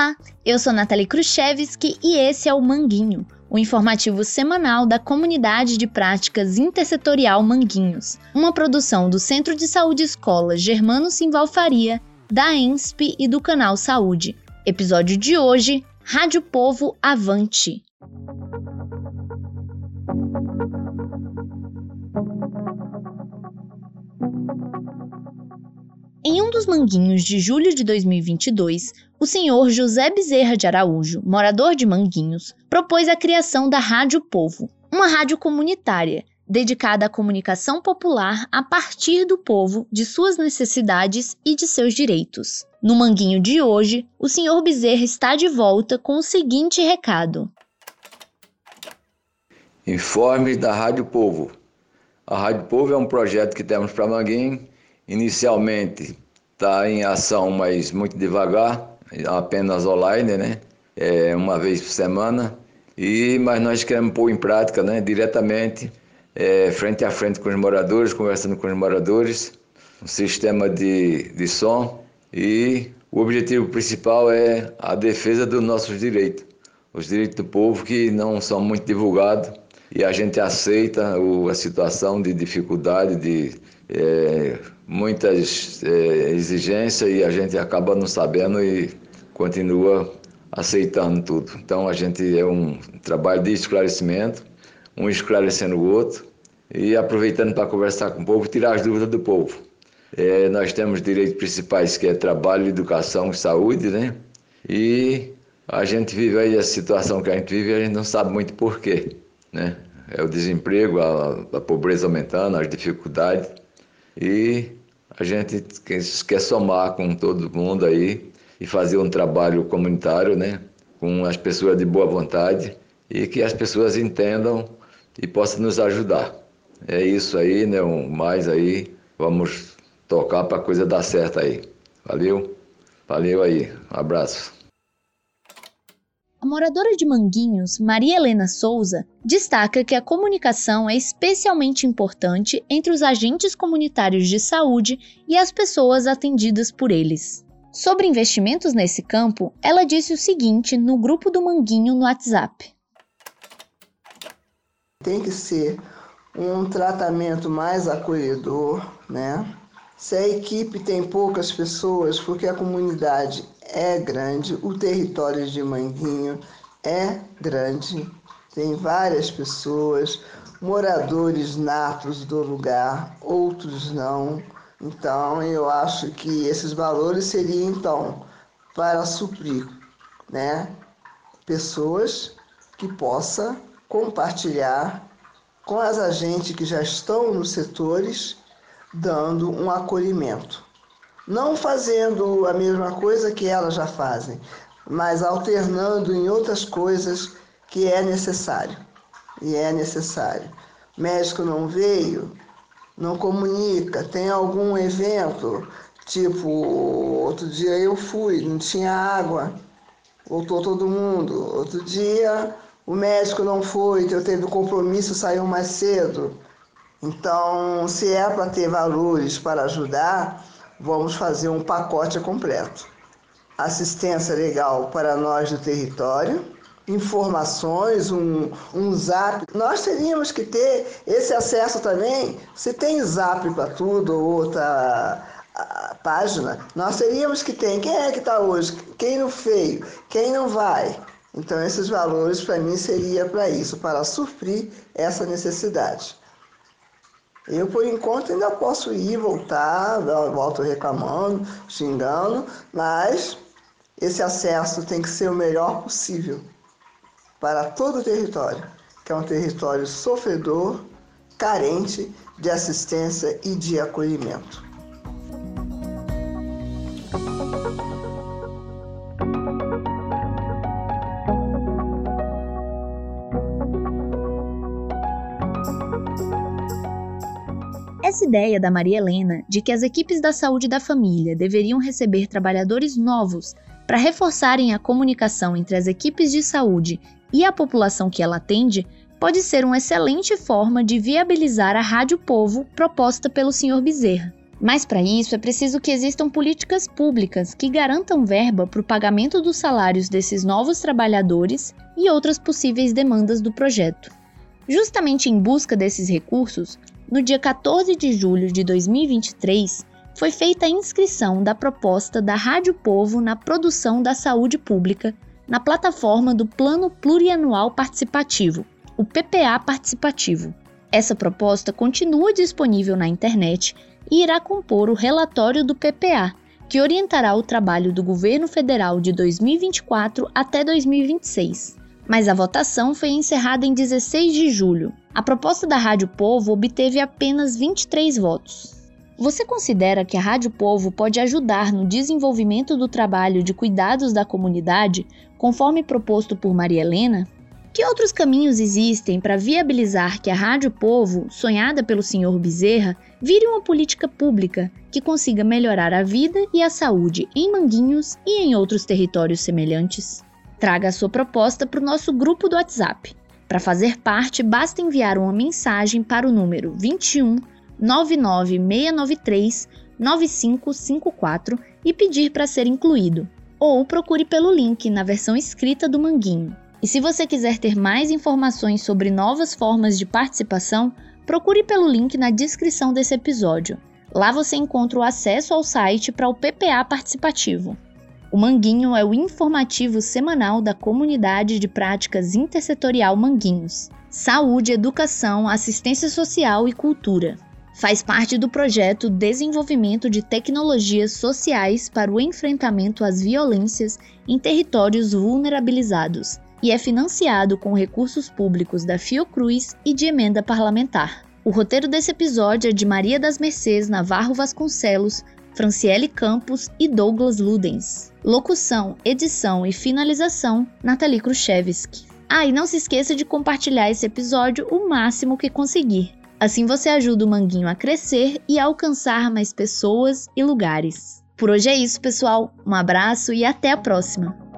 Olá, eu sou Nathalie Khrushchevski e esse é o Manguinho, o informativo semanal da Comunidade de Práticas Intersetorial Manguinhos, uma produção do Centro de Saúde Escola Germano Simval Faria, da ENSP e do Canal Saúde. Episódio de hoje: Rádio Povo Avante. Em um dos manguinhos de julho de 2022, o senhor José Bezerra de Araújo, morador de Manguinhos, propôs a criação da Rádio Povo, uma rádio comunitária dedicada à comunicação popular a partir do povo, de suas necessidades e de seus direitos. No manguinho de hoje, o senhor Bezerra está de volta com o seguinte recado: Informe da Rádio Povo. A Rádio Povo é um projeto que temos para Manguinho Inicialmente está em ação, mas muito devagar, apenas online, né? É, uma vez por semana. E, mas nós queremos pôr em prática, né? Diretamente, é, frente a frente com os moradores, conversando com os moradores, um sistema de, de som. E o objetivo principal é a defesa dos nossos direitos. Os direitos do povo que não são muito divulgados e a gente aceita o, a situação de dificuldade, de é, muitas é, exigências e a gente acaba não sabendo e continua aceitando tudo. Então a gente é um trabalho de esclarecimento, um esclarecendo o outro e aproveitando para conversar com o povo, tirar as dúvidas do povo. É, nós temos direitos principais que é trabalho, educação, saúde, né? E a gente vive aí a situação que a gente vive a gente não sabe muito porquê, né? É o desemprego, a, a pobreza aumentando, as dificuldades. E a gente quer somar com todo mundo aí e fazer um trabalho comunitário, né? Com as pessoas de boa vontade e que as pessoas entendam e possam nos ajudar. É isso aí, né? Um mais aí, vamos tocar para a coisa dar certo aí. Valeu? Valeu aí. Um abraço. A moradora de Manguinhos, Maria Helena Souza, destaca que a comunicação é especialmente importante entre os agentes comunitários de saúde e as pessoas atendidas por eles. Sobre investimentos nesse campo, ela disse o seguinte no grupo do Manguinho no WhatsApp: Tem que ser um tratamento mais acolhedor, né? Se a equipe tem poucas pessoas, porque a comunidade é grande, o território de Manguinho é grande, tem várias pessoas, moradores natos do lugar, outros não. Então, eu acho que esses valores seriam então para suprir, né, pessoas que possa compartilhar com as agentes que já estão nos setores dando um acolhimento. Não fazendo a mesma coisa que elas já fazem, mas alternando em outras coisas que é necessário. E é necessário. Médico não veio, não comunica, tem algum evento, tipo, outro dia eu fui, não tinha água, voltou todo mundo. Outro dia o médico não foi, eu teve compromisso, saiu mais cedo. Então, se é para ter valores para ajudar, vamos fazer um pacote completo. Assistência legal para nós do território, informações, um, um zap. Nós teríamos que ter esse acesso também. Se tem zap para tudo, outra página, nós teríamos que ter. Quem é que está hoje? Quem não veio? Quem não vai? Então, esses valores para mim seria para isso, para suprir essa necessidade. Eu, por enquanto, ainda posso ir, voltar, volto reclamando, xingando, mas esse acesso tem que ser o melhor possível para todo o território, que é um território sofredor, carente de assistência e de acolhimento. Essa ideia da Maria Helena de que as equipes da saúde da família deveriam receber trabalhadores novos para reforçarem a comunicação entre as equipes de saúde e a população que ela atende pode ser uma excelente forma de viabilizar a Rádio Povo proposta pelo Sr. Bezerra. Mas para isso é preciso que existam políticas públicas que garantam verba para o pagamento dos salários desses novos trabalhadores e outras possíveis demandas do projeto. Justamente em busca desses recursos, no dia 14 de julho de 2023, foi feita a inscrição da proposta da Rádio Povo na produção da saúde pública na plataforma do Plano Plurianual Participativo, o PPA Participativo. Essa proposta continua disponível na internet e irá compor o relatório do PPA, que orientará o trabalho do governo federal de 2024 até 2026. Mas a votação foi encerrada em 16 de julho. A proposta da Rádio Povo obteve apenas 23 votos. Você considera que a Rádio Povo pode ajudar no desenvolvimento do trabalho de cuidados da comunidade, conforme proposto por Maria Helena? Que outros caminhos existem para viabilizar que a Rádio Povo, sonhada pelo Sr. Bezerra, vire uma política pública que consiga melhorar a vida e a saúde em Manguinhos e em outros territórios semelhantes? Traga a sua proposta para o nosso grupo do WhatsApp. Para fazer parte, basta enviar uma mensagem para o número 21 99693 9554 e pedir para ser incluído. Ou procure pelo link na versão escrita do Manguinho. E se você quiser ter mais informações sobre novas formas de participação, procure pelo link na descrição desse episódio. Lá você encontra o acesso ao site para o PPA participativo. O Manguinho é o informativo semanal da comunidade de práticas intersetorial Manguinhos. Saúde, educação, assistência social e cultura. Faz parte do projeto Desenvolvimento de Tecnologias Sociais para o Enfrentamento às Violências em Territórios Vulnerabilizados e é financiado com recursos públicos da Fiocruz e de emenda parlamentar. O roteiro desse episódio é de Maria das Mercês Navarro Vasconcelos, Franciele Campos e Douglas Ludens. Locução, edição e finalização, Nathalie Khrushchevsky. Ah, e não se esqueça de compartilhar esse episódio o máximo que conseguir. Assim você ajuda o Manguinho a crescer e a alcançar mais pessoas e lugares. Por hoje é isso, pessoal. Um abraço e até a próxima!